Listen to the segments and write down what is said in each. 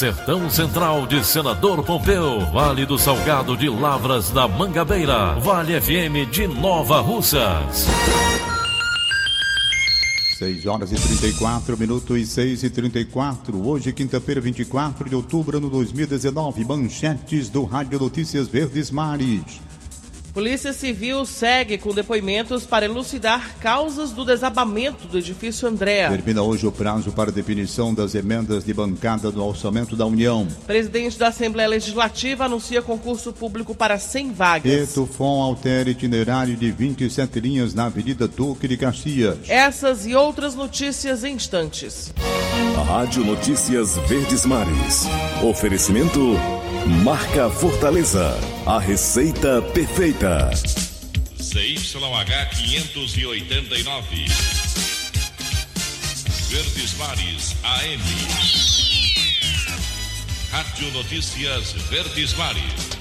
Sertão Central de Senador Pompeu, Vale do Salgado de Lavras da Mangabeira, Vale FM de Nova Russas. 6 horas e 34 minutos e 6 e 34. Hoje, quinta-feira, 24 de outubro, ano 2019. Manchetes do Rádio Notícias Verdes Mares. Polícia Civil segue com depoimentos para elucidar causas do desabamento do edifício Andréa. Termina hoje o prazo para definição das emendas de bancada do orçamento da União. Presidente da Assembleia Legislativa anuncia concurso público para 100 vagas. Etufon altera itinerário de 27 linhas na Avenida Duque de Caxias. Essas e outras notícias em instantes. A Rádio Notícias Verdes Mares. Oferecimento Marca Fortaleza. A receita perfeita. CYH 589. Verdes Mares AM. Rádio Notícias Verdes Mares.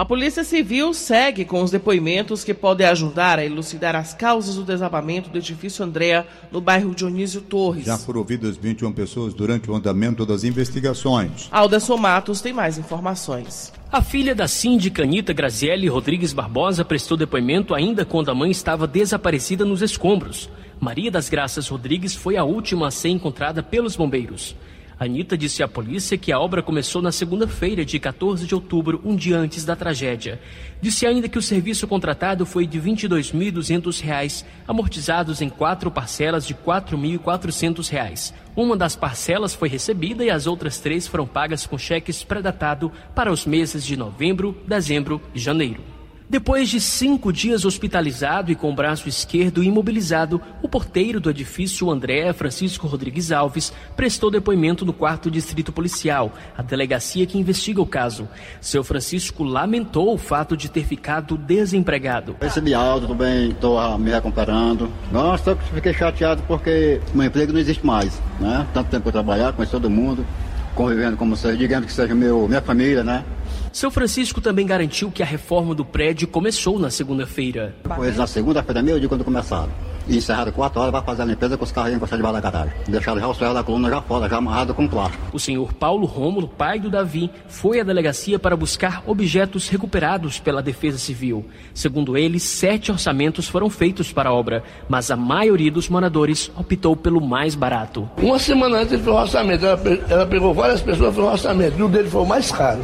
A Polícia Civil segue com os depoimentos que podem ajudar a elucidar as causas do desabamento do edifício Andréa no bairro Dionísio Torres. Já foram ouvidas 21 pessoas durante o andamento das investigações. Alderson Matos tem mais informações. A filha da síndica Anitta Grazielli Rodrigues Barbosa prestou depoimento ainda quando a mãe estava desaparecida nos escombros. Maria das Graças Rodrigues foi a última a ser encontrada pelos bombeiros. Anitta disse à polícia que a obra começou na segunda-feira, de 14 de outubro, um dia antes da tragédia. Disse ainda que o serviço contratado foi de R$ 22.200, amortizados em quatro parcelas de R$ 4.400. Uma das parcelas foi recebida e as outras três foram pagas com cheques pré-datado para os meses de novembro, dezembro e janeiro. Depois de cinco dias hospitalizado e com o braço esquerdo imobilizado, o porteiro do edifício André Francisco Rodrigues Alves prestou depoimento no quarto distrito policial, a delegacia que investiga o caso. Seu Francisco lamentou o fato de ter ficado desempregado. Recebi alto, também estou me recuperando. Nossa, fiquei chateado porque meu emprego não existe mais, né? Tanto tempo eu trabalhar, conheço todo mundo, convivendo como seja, digamos que seja meu, minha família, né? Seu Francisco também garantiu que a reforma do prédio começou na segunda-feira. Pois na segunda-feira, meio dia, quando começaram. E encerraram quatro horas para fazer a limpeza com os carros encostados debaixo da garagem. Deixaram já o ferro da coluna já fora, já amarrado com plástico. O senhor Paulo Rômulo, pai do Davi, foi à delegacia para buscar objetos recuperados pela Defesa Civil. Segundo ele, sete orçamentos foram feitos para a obra, mas a maioria dos moradores optou pelo mais barato. Uma semana antes ele fez o orçamento, ela, ela pegou várias pessoas e fez o orçamento, e o dele foi o mais caro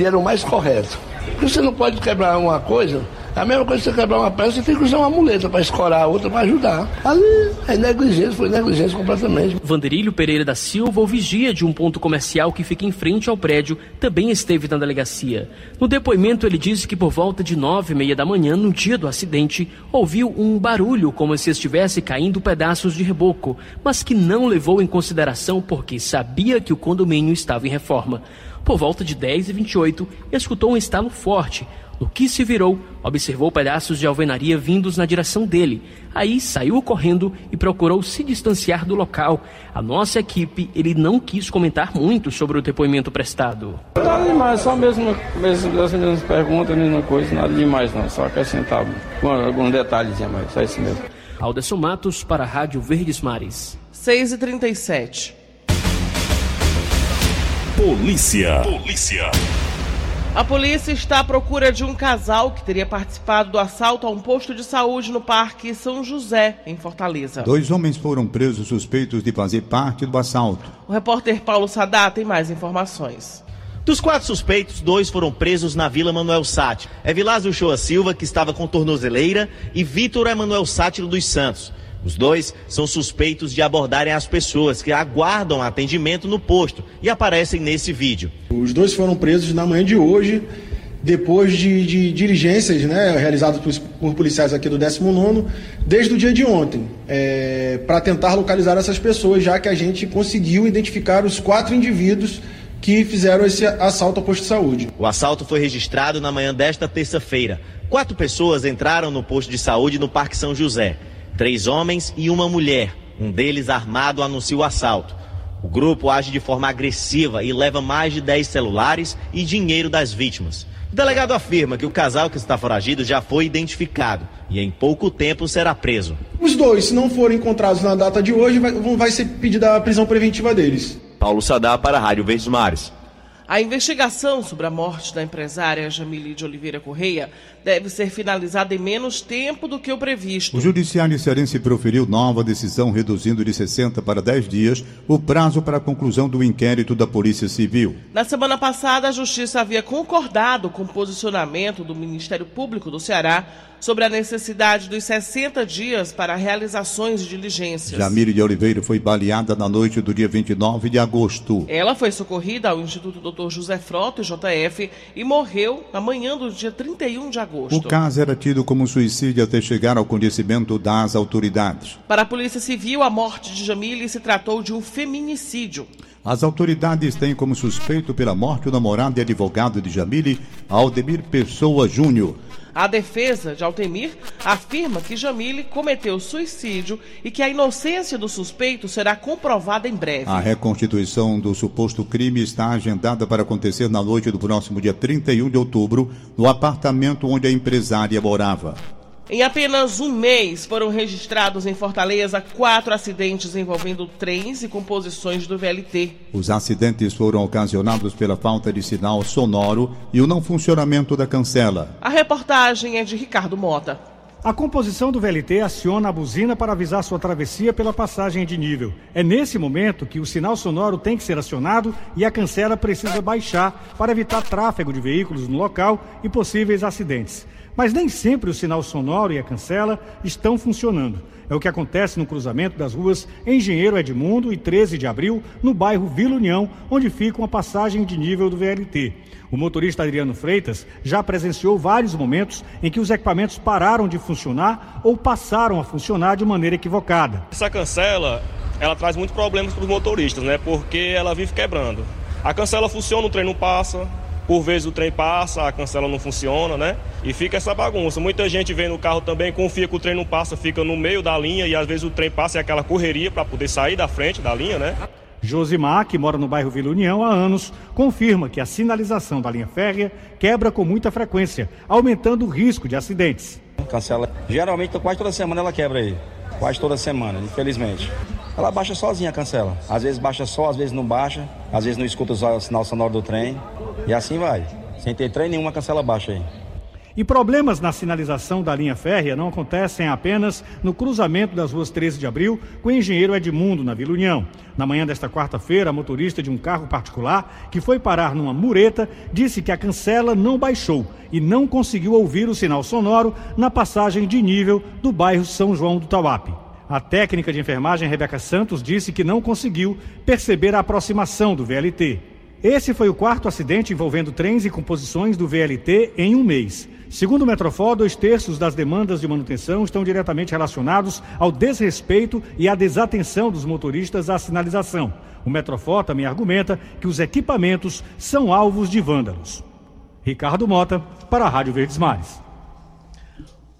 e era o mais correto. Porque você não pode quebrar uma coisa, a mesma coisa que você quebrar uma peça, você tem que usar uma muleta para escorar a outra para ajudar. Ali é negligência, foi negligência completamente. Vanderílio Pereira da Silva, o vigia de um ponto comercial que fica em frente ao prédio, também esteve na delegacia. No depoimento, ele disse que por volta de nove e meia da manhã, no dia do acidente, ouviu um barulho como se estivesse caindo pedaços de reboco, mas que não levou em consideração porque sabia que o condomínio estava em reforma. Por volta de 10 e 28, escutou um estalo forte. No que se virou, observou pedaços de alvenaria vindos na direção dele. Aí saiu correndo e procurou se distanciar do local. A nossa equipe, ele não quis comentar muito sobre o depoimento prestado. Nada demais, só mesmo, mesmo as mesmas perguntas, a mesma coisa, nada demais não, só acrescentar algum detalhezinho mais, só isso mesmo. Alderson Matos para a Rádio Verdes Mares. 6 e 37 Polícia. Polícia. A polícia está à procura de um casal que teria participado do assalto a um posto de saúde no Parque São José, em Fortaleza. Dois homens foram presos suspeitos de fazer parte do assalto. O repórter Paulo Sadá tem mais informações. Dos quatro suspeitos, dois foram presos na Vila Manuel Sátiro. É Vilásio Shoa Silva, que estava com tornozeleira, e Vitor Emanuel Sátiro dos Santos. Os dois são suspeitos de abordarem as pessoas que aguardam atendimento no posto e aparecem nesse vídeo. Os dois foram presos na manhã de hoje, depois de, de diligências né, realizadas por, por, policiais aqui do 19, desde o dia de ontem, é, para tentar localizar essas pessoas, já que a gente conseguiu identificar os quatro indivíduos que fizeram esse assalto ao posto de saúde. O assalto foi registrado na manhã desta terça-feira. Quatro pessoas entraram no posto de saúde no Parque São José. Três homens e uma mulher. Um deles armado anuncia o assalto. O grupo age de forma agressiva e leva mais de 10 celulares e dinheiro das vítimas. O delegado afirma que o casal que está foragido já foi identificado e em pouco tempo será preso. Os dois, se não forem encontrados na data de hoje, vai, vai ser pedida a prisão preventiva deles. Paulo Sadar para a Rádio Verdes Mares. A investigação sobre a morte da empresária Jamile de Oliveira Correia deve ser finalizada em menos tempo do que o previsto. O Judiciário Cearense proferiu nova decisão reduzindo de 60 para 10 dias o prazo para a conclusão do inquérito da Polícia Civil. Na semana passada, a Justiça havia concordado com o posicionamento do Ministério Público do Ceará sobre a necessidade dos 60 dias para realizações de diligências. Jamile de Oliveira foi baleada na noite do dia 29 de agosto. Ela foi socorrida ao Instituto Dr. José Frota, JF, e morreu na manhã do dia 31 de agosto. O caso era tido como suicídio até chegar ao conhecimento das autoridades. Para a Polícia Civil, a morte de Jamile se tratou de um feminicídio. As autoridades têm como suspeito pela morte o namorado e advogado de Jamile, Aldemir Pessoa Júnior. A defesa de Altemir afirma que Jamile cometeu suicídio e que a inocência do suspeito será comprovada em breve. A reconstituição do suposto crime está agendada para acontecer na noite do próximo dia 31 de outubro, no apartamento onde a empresária morava. Em apenas um mês foram registrados em Fortaleza quatro acidentes envolvendo trens e composições do VLT. Os acidentes foram ocasionados pela falta de sinal sonoro e o não funcionamento da cancela. A reportagem é de Ricardo Mota. A composição do VLT aciona a buzina para avisar sua travessia pela passagem de nível. É nesse momento que o sinal sonoro tem que ser acionado e a cancela precisa baixar para evitar tráfego de veículos no local e possíveis acidentes. Mas nem sempre o sinal sonoro e a cancela estão funcionando. É o que acontece no cruzamento das ruas Engenheiro Edmundo e 13 de Abril, no bairro Vila União, onde fica uma passagem de nível do VLT. O motorista Adriano Freitas já presenciou vários momentos em que os equipamentos pararam de funcionar ou passaram a funcionar de maneira equivocada. Essa cancela, ela traz muitos problemas para os motoristas, né? Porque ela vive quebrando. A cancela funciona, o trem não passa, por vezes o trem passa, a cancela não funciona, né? E fica essa bagunça. Muita gente vem no carro também, confia que o trem não passa, fica no meio da linha e às vezes o trem passa e aquela correria para poder sair da frente da linha, né? Josimar, que mora no bairro Vila União há anos, confirma que a sinalização da linha férrea quebra com muita frequência, aumentando o risco de acidentes. Cancela. Geralmente, quase toda semana ela quebra aí. Quase toda semana, infelizmente. Ela baixa sozinha a cancela. Às vezes baixa só, às vezes não baixa. Às vezes não escuta o sinal sonoro do trem. E assim vai. Sem ter trem nenhuma, cancela baixa aí. E problemas na sinalização da linha férrea não acontecem apenas no cruzamento das ruas 13 de abril com o engenheiro Edmundo, na Vila União. Na manhã desta quarta-feira, a motorista de um carro particular que foi parar numa mureta disse que a cancela não baixou e não conseguiu ouvir o sinal sonoro na passagem de nível do bairro São João do Tauape. A técnica de enfermagem Rebeca Santos disse que não conseguiu perceber a aproximação do VLT. Esse foi o quarto acidente envolvendo trens e composições do VLT em um mês. Segundo o Metrofó, dois terços das demandas de manutenção estão diretamente relacionados ao desrespeito e à desatenção dos motoristas à sinalização. O Metrofó também argumenta que os equipamentos são alvos de vândalos. Ricardo Mota, para a Rádio Verdes Mares.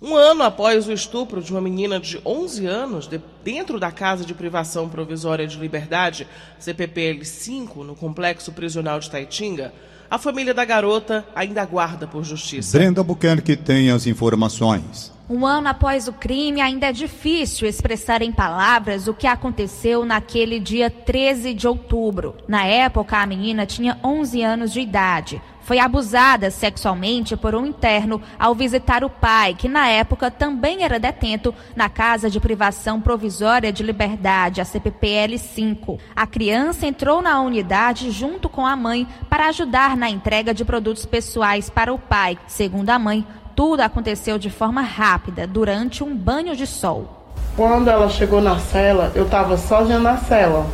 Um ano após o estupro de uma menina de 11 anos de, dentro da casa de privação provisória de liberdade, CPPL-5, no complexo prisional de Taitinga, a família da garota ainda aguarda por justiça. Brenda Buquerque tem as informações. Um ano após o crime, ainda é difícil expressar em palavras o que aconteceu naquele dia 13 de outubro. Na época, a menina tinha 11 anos de idade foi abusada sexualmente por um interno ao visitar o pai, que na época também era detento na Casa de Privação Provisória de Liberdade, a CPPL 5. A criança entrou na unidade junto com a mãe para ajudar na entrega de produtos pessoais para o pai. Segundo a mãe, tudo aconteceu de forma rápida, durante um banho de sol. Quando ela chegou na cela, eu estava sozinha na cela.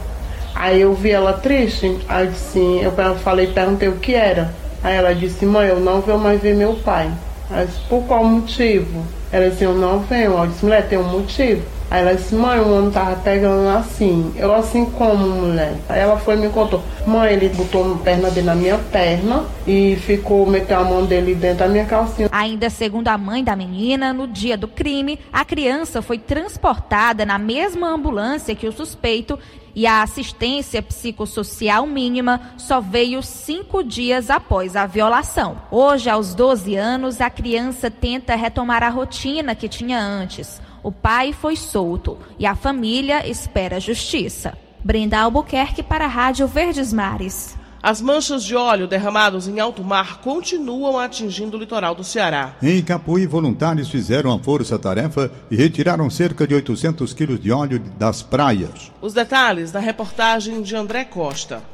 Aí eu vi ela triste, aí sim, eu falei, perguntei o que era. Aí ela disse, mãe, eu não vou mais ver meu pai. Aí eu disse, por qual motivo? Ela disse, eu não venho. Eu disse, mulher, tem um motivo. Aí ela disse, mãe, o homem tava pegando assim. Eu assim como, mulher? Aí ela foi e me contou. Mãe, ele botou a perna dele na minha perna e ficou meteu a mão dele dentro da minha calcinha. Ainda segundo a mãe da menina, no dia do crime, a criança foi transportada na mesma ambulância que o suspeito e a assistência psicossocial mínima só veio cinco dias após a violação. Hoje, aos 12 anos, a criança tenta retomar a rotina que tinha antes. O pai foi solto e a família espera justiça. Brenda Albuquerque para a Rádio Verdes Mares. As manchas de óleo derramados em alto mar continuam atingindo o litoral do Ceará. Em Capuí, voluntários fizeram a força-tarefa e retiraram cerca de 800 quilos de óleo das praias. Os detalhes da reportagem de André Costa.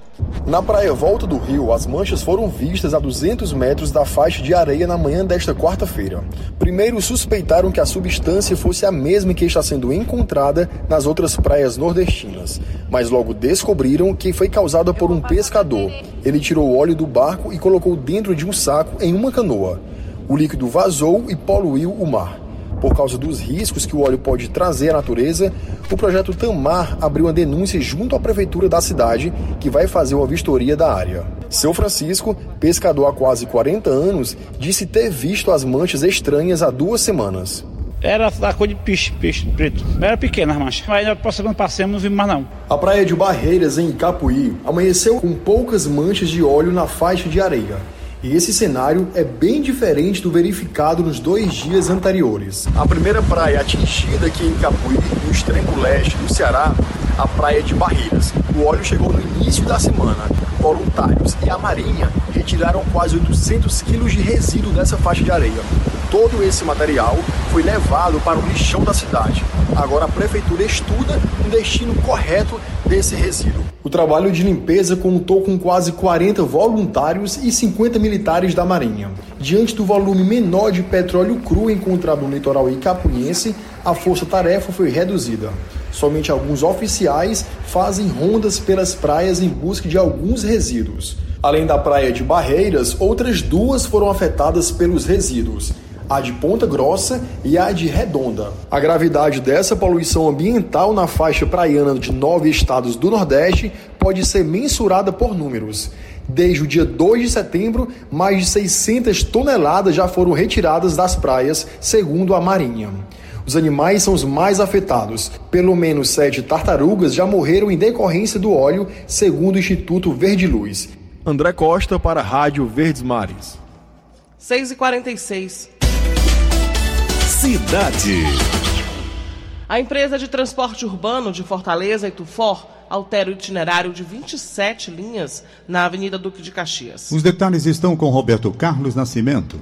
Na praia Volta do Rio, as manchas foram vistas a 200 metros da faixa de areia na manhã desta quarta-feira. Primeiro suspeitaram que a substância fosse a mesma que está sendo encontrada nas outras praias nordestinas, mas logo descobriram que foi causada por um pescador. Ele tirou o óleo do barco e colocou dentro de um saco em uma canoa. O líquido vazou e poluiu o mar. Por causa dos riscos que o óleo pode trazer à natureza, o projeto Tamar abriu uma denúncia junto à prefeitura da cidade, que vai fazer uma vistoria da área. Seu Francisco, pescador há quase 40 anos, disse ter visto as manchas estranhas há duas semanas. Era da cor de peixe, peixe preto. Era pequena as manchas. Mas na próxima passemos, não vimos mais não. A praia de Barreiras, em Capuí, amanheceu com poucas manchas de óleo na faixa de areia. E esse cenário é bem diferente do verificado nos dois dias anteriores. A primeira praia atingida aqui em Capuí, no extremo leste do Ceará, a praia de Barreiras. O óleo chegou no início da semana. Voluntários e a Marinha retiraram quase 800 quilos de resíduo dessa faixa de areia. Todo esse material foi levado para o lixão da cidade. Agora a prefeitura estuda um destino correto desse resíduo. O trabalho de limpeza contou com quase 40 voluntários e 50 militares da Marinha. Diante do volume menor de petróleo cru encontrado no litoral icapunhense, a força-tarefa foi reduzida. Somente alguns oficiais fazem rondas pelas praias em busca de alguns resíduos. Além da praia de Barreiras, outras duas foram afetadas pelos resíduos a de Ponta Grossa e a de Redonda. A gravidade dessa poluição ambiental na faixa praiana de nove estados do Nordeste pode ser mensurada por números. Desde o dia 2 de setembro, mais de 600 toneladas já foram retiradas das praias, segundo a Marinha. Os animais são os mais afetados. Pelo menos sete tartarugas já morreram em decorrência do óleo, segundo o Instituto Verde Luz. André Costa para a Rádio Verdes Mares. 6 e 46 Cidade. A empresa de transporte urbano de Fortaleza, Itufor, altera o itinerário de 27 linhas na Avenida Duque de Caxias. Os detalhes estão com Roberto Carlos Nascimento.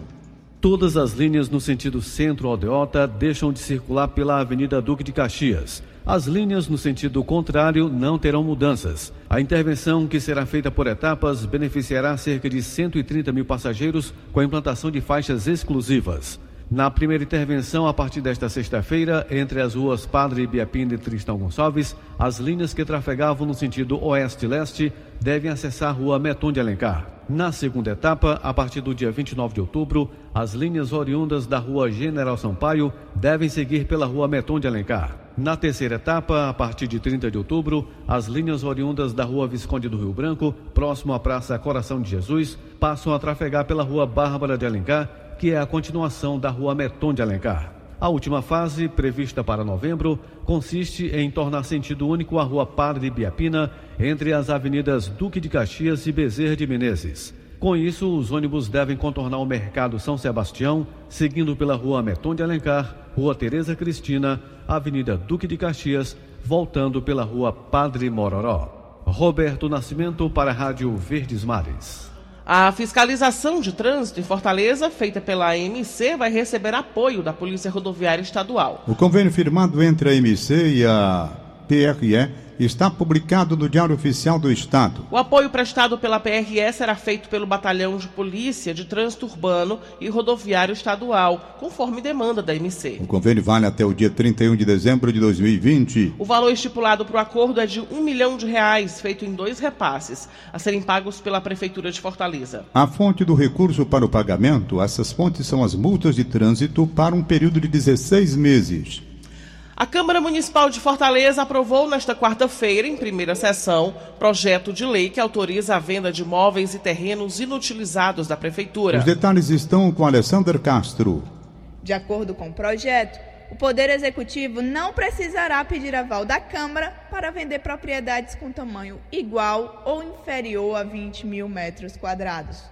Todas as linhas no sentido centro-aldeota deixam de circular pela Avenida Duque de Caxias. As linhas no sentido contrário não terão mudanças. A intervenção, que será feita por etapas, beneficiará cerca de 130 mil passageiros com a implantação de faixas exclusivas. Na primeira intervenção, a partir desta sexta-feira, entre as ruas Padre Biapina e Tristão Gonçalves, as linhas que trafegavam no sentido oeste-leste devem acessar a rua Meton de Alencar. Na segunda etapa, a partir do dia 29 de outubro, as linhas oriundas da rua General Sampaio devem seguir pela rua Meton de Alencar. Na terceira etapa, a partir de 30 de outubro, as linhas oriundas da rua Visconde do Rio Branco, próximo à Praça Coração de Jesus, passam a trafegar pela rua Bárbara de Alencar que é a continuação da Rua Meton de Alencar. A última fase, prevista para novembro, consiste em tornar sentido único a Rua Padre Biapina entre as avenidas Duque de Caxias e Bezerra de Menezes. Com isso, os ônibus devem contornar o Mercado São Sebastião, seguindo pela Rua Meton de Alencar, Rua Tereza Cristina, Avenida Duque de Caxias, voltando pela Rua Padre Mororó. Roberto Nascimento para a Rádio Verdes Mares. A fiscalização de trânsito em Fortaleza, feita pela AMC, vai receber apoio da Polícia Rodoviária Estadual. O convênio firmado entre a AMC e a PRE está publicado no Diário Oficial do Estado. O apoio prestado pela PRE será feito pelo Batalhão de Polícia de Trânsito Urbano e Rodoviário Estadual, conforme demanda da MC. O convênio vale até o dia 31 de dezembro de 2020. O valor estipulado para o acordo é de um milhão de reais, feito em dois repasses, a serem pagos pela Prefeitura de Fortaleza. A fonte do recurso para o pagamento, essas fontes são as multas de trânsito para um período de 16 meses. A Câmara Municipal de Fortaleza aprovou nesta quarta-feira, em primeira sessão, projeto de lei que autoriza a venda de imóveis e terrenos inutilizados da Prefeitura. Os detalhes estão com Alessandra Castro. De acordo com o projeto, o Poder Executivo não precisará pedir aval da Câmara para vender propriedades com tamanho igual ou inferior a 20 mil metros quadrados.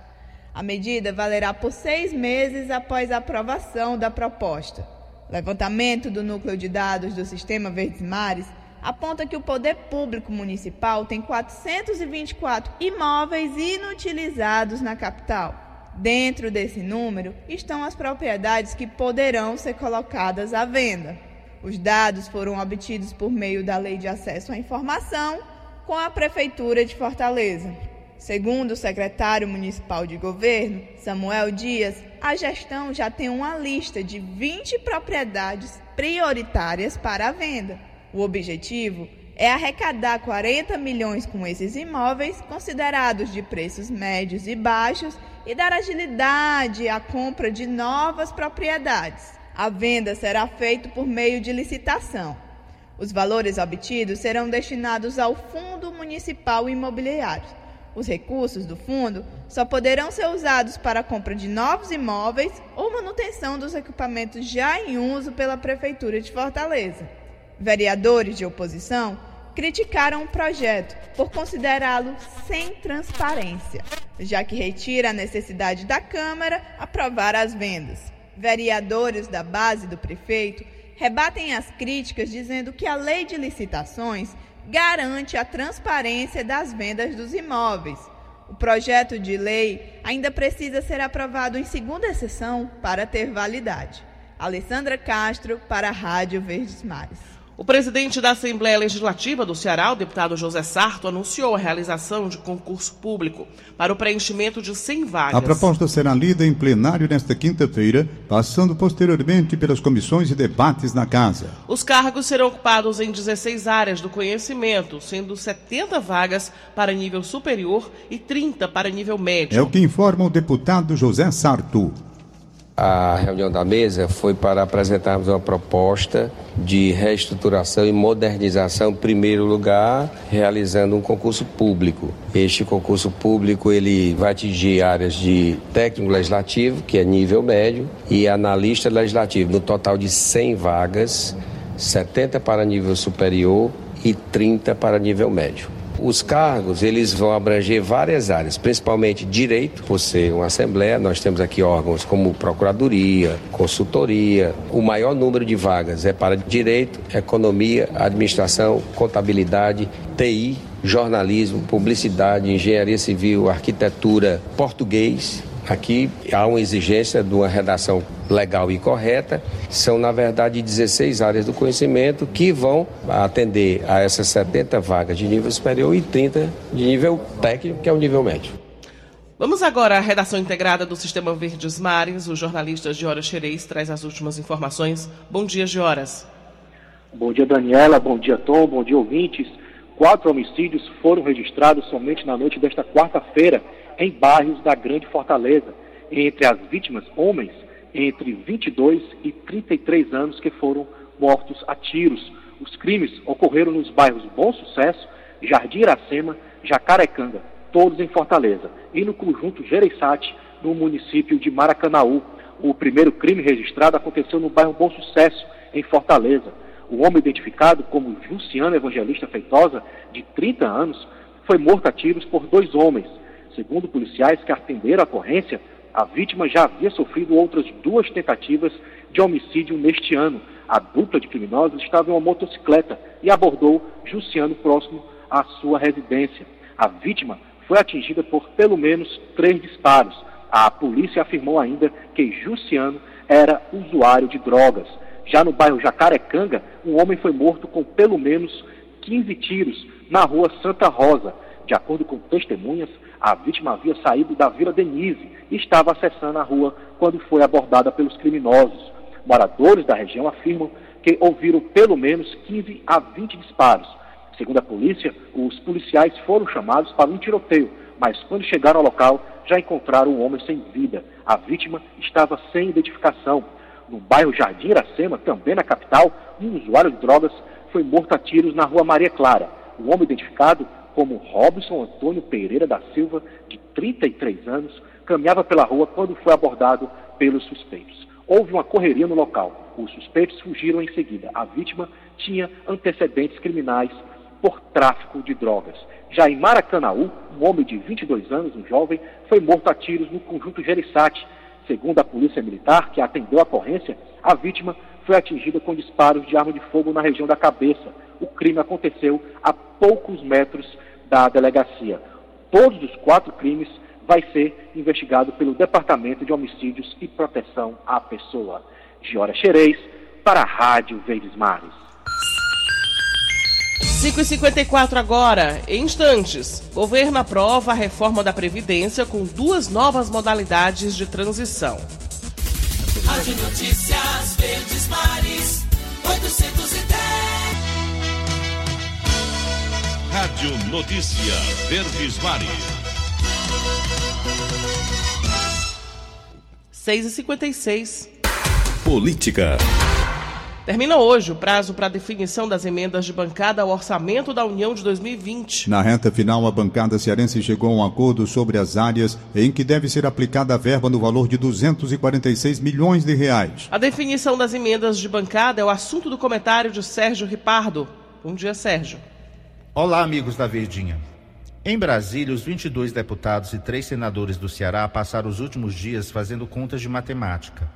A medida valerá por seis meses após a aprovação da proposta. Levantamento do núcleo de dados do Sistema Verdes Mares aponta que o poder público municipal tem 424 imóveis inutilizados na capital. Dentro desse número estão as propriedades que poderão ser colocadas à venda. Os dados foram obtidos por meio da Lei de Acesso à Informação com a Prefeitura de Fortaleza. Segundo o secretário municipal de governo, Samuel Dias, a gestão já tem uma lista de 20 propriedades prioritárias para a venda. O objetivo é arrecadar 40 milhões com esses imóveis, considerados de preços médios e baixos, e dar agilidade à compra de novas propriedades. A venda será feita por meio de licitação. Os valores obtidos serão destinados ao Fundo Municipal Imobiliário. Os recursos do fundo só poderão ser usados para a compra de novos imóveis ou manutenção dos equipamentos já em uso pela Prefeitura de Fortaleza. Vereadores de oposição criticaram o projeto por considerá-lo sem transparência, já que retira a necessidade da Câmara aprovar as vendas. Vereadores da base do prefeito rebatem as críticas dizendo que a lei de licitações garante a transparência das vendas dos imóveis. O projeto de lei ainda precisa ser aprovado em segunda sessão para ter validade. Alessandra Castro, para a Rádio Verdes Mares. O presidente da Assembleia Legislativa do Ceará, o deputado José Sarto, anunciou a realização de concurso público para o preenchimento de 100 vagas. A proposta será lida em plenário nesta quinta-feira, passando posteriormente pelas comissões e debates na casa. Os cargos serão ocupados em 16 áreas do conhecimento, sendo 70 vagas para nível superior e 30 para nível médio. É o que informa o deputado José Sarto. A reunião da mesa foi para apresentarmos uma proposta de reestruturação e modernização, em primeiro lugar, realizando um concurso público. Este concurso público ele vai atingir áreas de técnico legislativo, que é nível médio, e analista legislativo, no total de 100 vagas, 70 para nível superior e 30 para nível médio. Os cargos, eles vão abranger várias áreas, principalmente direito, por ser uma assembleia, nós temos aqui órgãos como procuradoria, consultoria. O maior número de vagas é para direito, economia, administração, contabilidade, TI, jornalismo, publicidade, engenharia civil, arquitetura, português, Aqui há uma exigência de uma redação legal e correta. São, na verdade, 16 áreas do conhecimento que vão atender a essas 70 vagas de nível superior e 30 de nível técnico, que é o nível médio. Vamos agora à redação integrada do Sistema Verdes Mares. O jornalista Gioras Xerez traz as últimas informações. Bom dia, Gioras. Bom dia, Daniela. Bom dia, Tom. Bom dia, ouvintes. Quatro homicídios foram registrados somente na noite desta quarta-feira em bairros da Grande Fortaleza. Entre as vítimas, homens entre 22 e 33 anos que foram mortos a tiros. Os crimes ocorreram nos bairros Bom Sucesso, Jardim Iracema, Jacarecanga, todos em Fortaleza, e no conjunto Gereissati, no município de Maracanaú. O primeiro crime registrado aconteceu no bairro Bom Sucesso, em Fortaleza. O homem identificado como Luciano Evangelista Feitosa, de 30 anos, foi morto a tiros por dois homens. Segundo policiais que atenderam a ocorrência, a vítima já havia sofrido outras duas tentativas de homicídio neste ano. A dupla de criminosos estava em uma motocicleta e abordou Jussiano próximo à sua residência. A vítima foi atingida por pelo menos três disparos. A polícia afirmou ainda que Jussiano era usuário de drogas. Já no bairro Jacarecanga, um homem foi morto com pelo menos 15 tiros na rua Santa Rosa. De acordo com testemunhas, a vítima havia saído da Vila Denise e estava acessando a rua quando foi abordada pelos criminosos. Moradores da região afirmam que ouviram pelo menos 15 a 20 disparos. Segundo a polícia, os policiais foram chamados para um tiroteio, mas quando chegaram ao local já encontraram um homem sem vida. A vítima estava sem identificação. No bairro Jardim Iracema, também na capital, um usuário de drogas foi morto a tiros na rua Maria Clara. O homem identificado como Robson Antônio Pereira da Silva, de 33 anos, caminhava pela rua quando foi abordado pelos suspeitos. Houve uma correria no local. Os suspeitos fugiram em seguida. A vítima tinha antecedentes criminais por tráfico de drogas. Já em Maracanaú, um homem de 22 anos, um jovem, foi morto a tiros no conjunto Gerissati. Segundo a Polícia Militar, que atendeu a ocorrência, a vítima foi atingida com disparos de arma de fogo na região da cabeça. O crime aconteceu a poucos metros da delegacia. Todos os quatro crimes vai ser investigado pelo Departamento de Homicídios e Proteção à Pessoa. Giora Xerez, para a Rádio Verdes Mares. 5h54 agora, em instantes. Governo aprova a reforma da Previdência com duas novas modalidades de transição. Rádio Notícias Verdes Mares, 810. Rádio Notícia Verdes Mares. 6h56. Política. Termina hoje o prazo para definição das emendas de bancada ao orçamento da União de 2020. Na reta final, a bancada cearense chegou a um acordo sobre as áreas em que deve ser aplicada a verba no valor de 246 milhões de reais. A definição das emendas de bancada é o assunto do comentário de Sérgio Ripardo. Bom dia, Sérgio. Olá, amigos da Verdinha. Em Brasília, os 22 deputados e três senadores do Ceará passaram os últimos dias fazendo contas de matemática.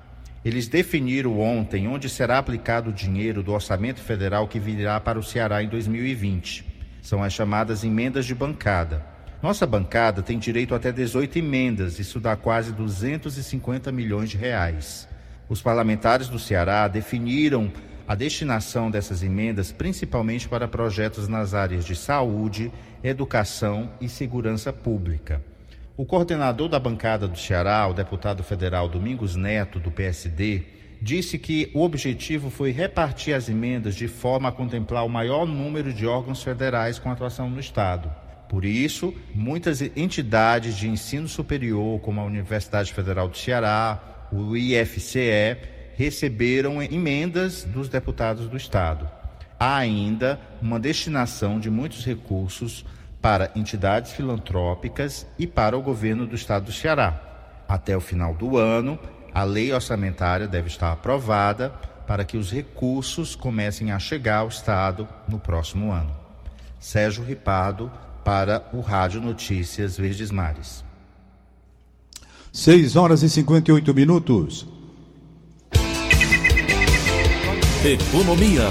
Eles definiram ontem onde será aplicado o dinheiro do orçamento federal que virá para o Ceará em 2020. São as chamadas emendas de bancada. Nossa bancada tem direito até 18 emendas, isso dá quase 250 milhões de reais. Os parlamentares do Ceará definiram a destinação dessas emendas principalmente para projetos nas áreas de saúde, educação e segurança pública. O coordenador da bancada do Ceará, o deputado federal Domingos Neto, do PSD, disse que o objetivo foi repartir as emendas de forma a contemplar o maior número de órgãos federais com atuação no Estado. Por isso, muitas entidades de ensino superior, como a Universidade Federal do Ceará, o IFCE, receberam emendas dos deputados do Estado. Há ainda uma destinação de muitos recursos para entidades filantrópicas e para o governo do estado do Ceará. Até o final do ano, a lei orçamentária deve estar aprovada para que os recursos comecem a chegar ao estado no próximo ano. Sérgio Ripardo para o Rádio Notícias Verdes Mares. 6 horas e 58 minutos. Economia.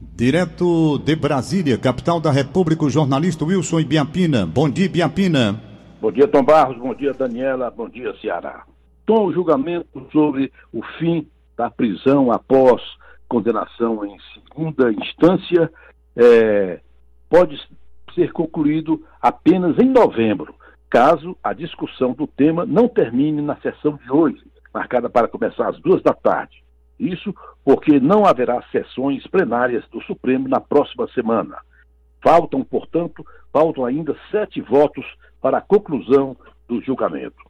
Direto de Brasília, capital da República, o jornalista Wilson Ibiapina. Bom dia, Ibiapina. Bom dia, Tom Barros. Bom dia, Daniela. Bom dia, Ceará. Tom, o julgamento sobre o fim da prisão após condenação em segunda instância é, pode ser concluído apenas em novembro, caso a discussão do tema não termine na sessão de hoje, marcada para começar às duas da tarde. Isso porque não haverá sessões plenárias do Supremo na próxima semana. Faltam, portanto, faltam ainda sete votos para a conclusão do julgamento.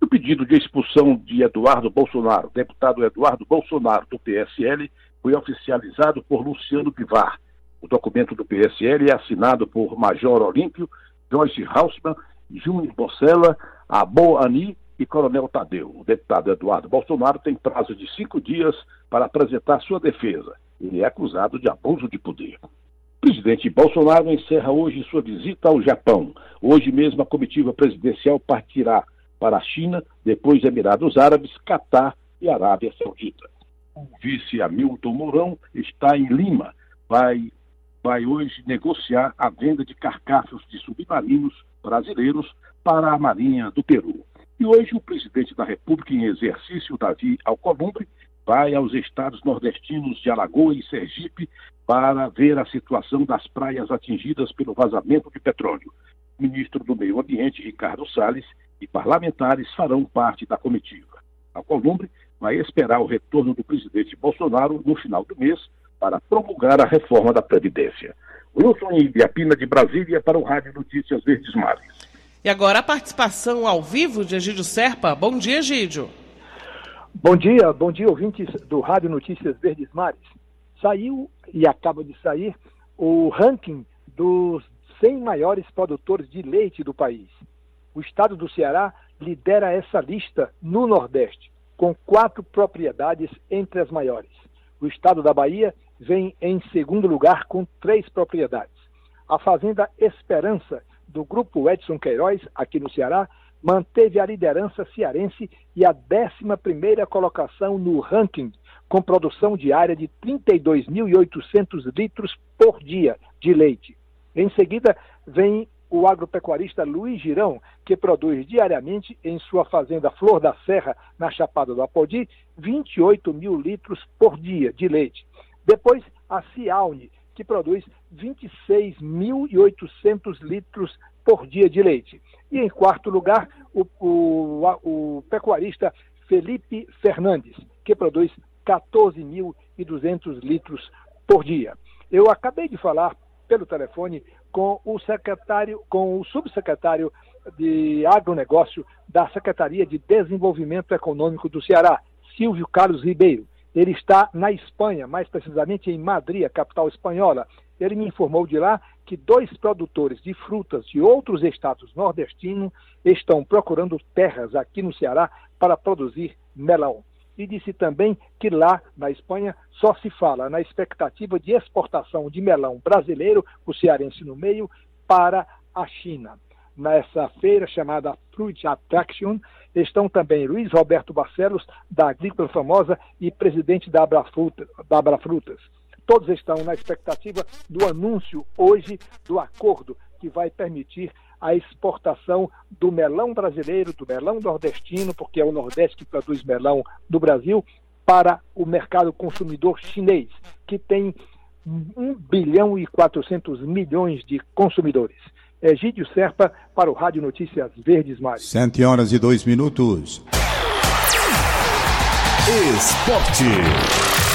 O pedido de expulsão de Eduardo Bolsonaro, deputado Eduardo Bolsonaro, do PSL, foi oficializado por Luciano Bivar. O documento do PSL é assinado por Major Olímpio, Joyce Hausmann, Júnior Bocella, Abo Ani e Coronel Tadeu. O deputado Eduardo Bolsonaro tem prazo de cinco dias para apresentar sua defesa. Ele é acusado de abuso de poder. Presidente Bolsonaro encerra hoje sua visita ao Japão. Hoje mesmo a comitiva presidencial partirá para a China, depois Emirados Árabes, Catar e Arábia Saudita. O vice Hamilton Mourão está em Lima. Vai vai hoje negociar a venda de carcaças de submarinos brasileiros para a Marinha do Peru. E hoje o presidente da República em exercício, Davi Alcolumbre, vai aos estados nordestinos de Alagoas e Sergipe para ver a situação das praias atingidas pelo vazamento de petróleo. O ministro do Meio Ambiente, Ricardo Salles, e parlamentares farão parte da comitiva. Alcolumbre vai esperar o retorno do presidente Bolsonaro no final do mês para promulgar a reforma da Previdência. Wilson Ibiapina de Brasília para o Rádio Notícias Verdes Mares. E agora a participação ao vivo de Egídio Serpa. Bom dia, Egídio. Bom dia, bom dia, ouvintes do Rádio Notícias Verdes Mares. Saiu e acaba de sair o ranking dos 100 maiores produtores de leite do país. O estado do Ceará lidera essa lista no Nordeste, com quatro propriedades entre as maiores. O estado da Bahia vem em segundo lugar com três propriedades. A Fazenda Esperança, do grupo Edson Queiroz, aqui no Ceará, manteve a liderança cearense e a 11 colocação no ranking, com produção diária de 32.800 litros por dia de leite. Em seguida, vem o agropecuarista Luiz Girão, que produz diariamente em sua fazenda Flor da Serra, na Chapada do Apodi, 28 mil litros por dia de leite. Depois, a Cialne, que produz 26.800 litros por dia de leite. E em quarto lugar, o, o, o pecuarista Felipe Fernandes, que produz 14.200 litros por dia. Eu acabei de falar pelo telefone com o secretário, com o subsecretário de agronegócio da Secretaria de Desenvolvimento Econômico do Ceará, Silvio Carlos Ribeiro. Ele está na Espanha, mais precisamente em Madrid, a capital espanhola. Ele me informou de lá que dois produtores de frutas de outros estados nordestinos estão procurando terras aqui no Ceará para produzir melão e disse também que lá na Espanha só se fala na expectativa de exportação de melão brasileiro, o cearense no meio, para a China. Nessa feira chamada Fruit Attraction estão também Luiz Roberto Barcelos, da Agrícola Famosa, e presidente da Abrafrutas. Da Abrafrutas. Todos estão na expectativa do anúncio hoje do acordo que vai permitir a exportação do melão brasileiro, do melão nordestino, porque é o Nordeste que produz melão do Brasil, para o mercado consumidor chinês, que tem 1 bilhão e 400 milhões de consumidores. Egídio Serpa para o Rádio Notícias Verdes Mares. 7 horas e 2 minutos. Esporte.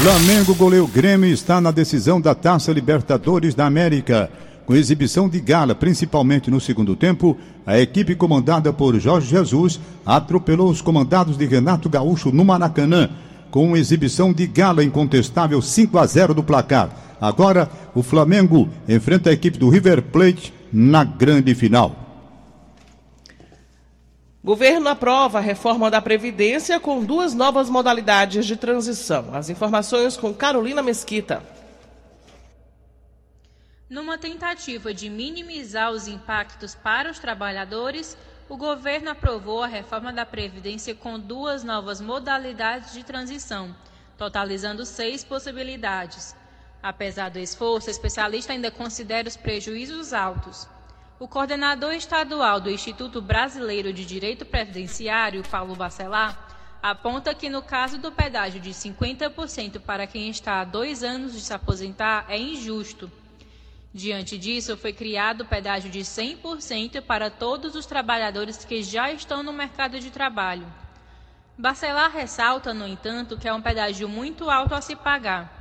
Flamengo goleiro Grêmio está na decisão da Taça Libertadores da América. Com exibição de gala, principalmente no segundo tempo, a equipe comandada por Jorge Jesus atropelou os comandados de Renato Gaúcho no Maracanã, com uma exibição de gala incontestável 5 a 0 do placar. Agora, o Flamengo enfrenta a equipe do River Plate na grande final. Governo aprova a reforma da Previdência com duas novas modalidades de transição. As informações com Carolina Mesquita. Numa tentativa de minimizar os impactos para os trabalhadores, o governo aprovou a reforma da Previdência com duas novas modalidades de transição, totalizando seis possibilidades. Apesar do esforço, o especialista ainda considera os prejuízos altos. O coordenador estadual do Instituto Brasileiro de Direito Previdenciário, Paulo Bacelar, aponta que no caso do pedágio de 50% para quem está há dois anos de se aposentar é injusto Diante disso, foi criado o pedágio de 100% para todos os trabalhadores que já estão no mercado de trabalho. Bacelar ressalta, no entanto, que é um pedágio muito alto a se pagar.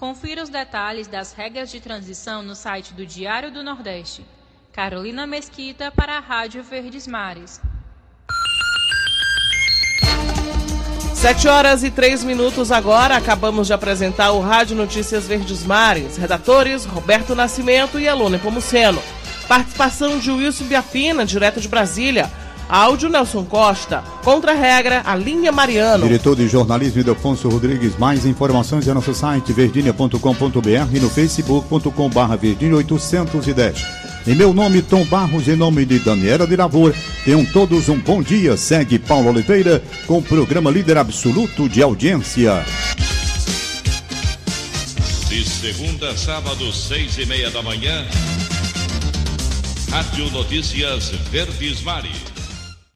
Confira os detalhes das regras de transição no site do Diário do Nordeste. Carolina Mesquita para a Rádio Verdes Mares. Sete horas e três minutos agora. Acabamos de apresentar o Rádio Notícias Verdes Mares. Redatores Roberto Nascimento e Aluna Pomuceno. Participação de Wilson Biapina, direto de Brasília. Áudio Nelson Costa. Contra-regra, a linha Mariano. Diretor de jornalismo Idelfonso Rodrigues. Mais informações é nosso site verdinha.com.br e no facebook.com.br verdinha 810. Em meu nome, Tom Barros, em nome de Daniela de Lavor, tenham todos um bom dia. Segue Paulo Oliveira com o programa Líder Absoluto de Audiência. De segunda a sábado, seis e meia da manhã. Rádio Notícias Verdes Mares.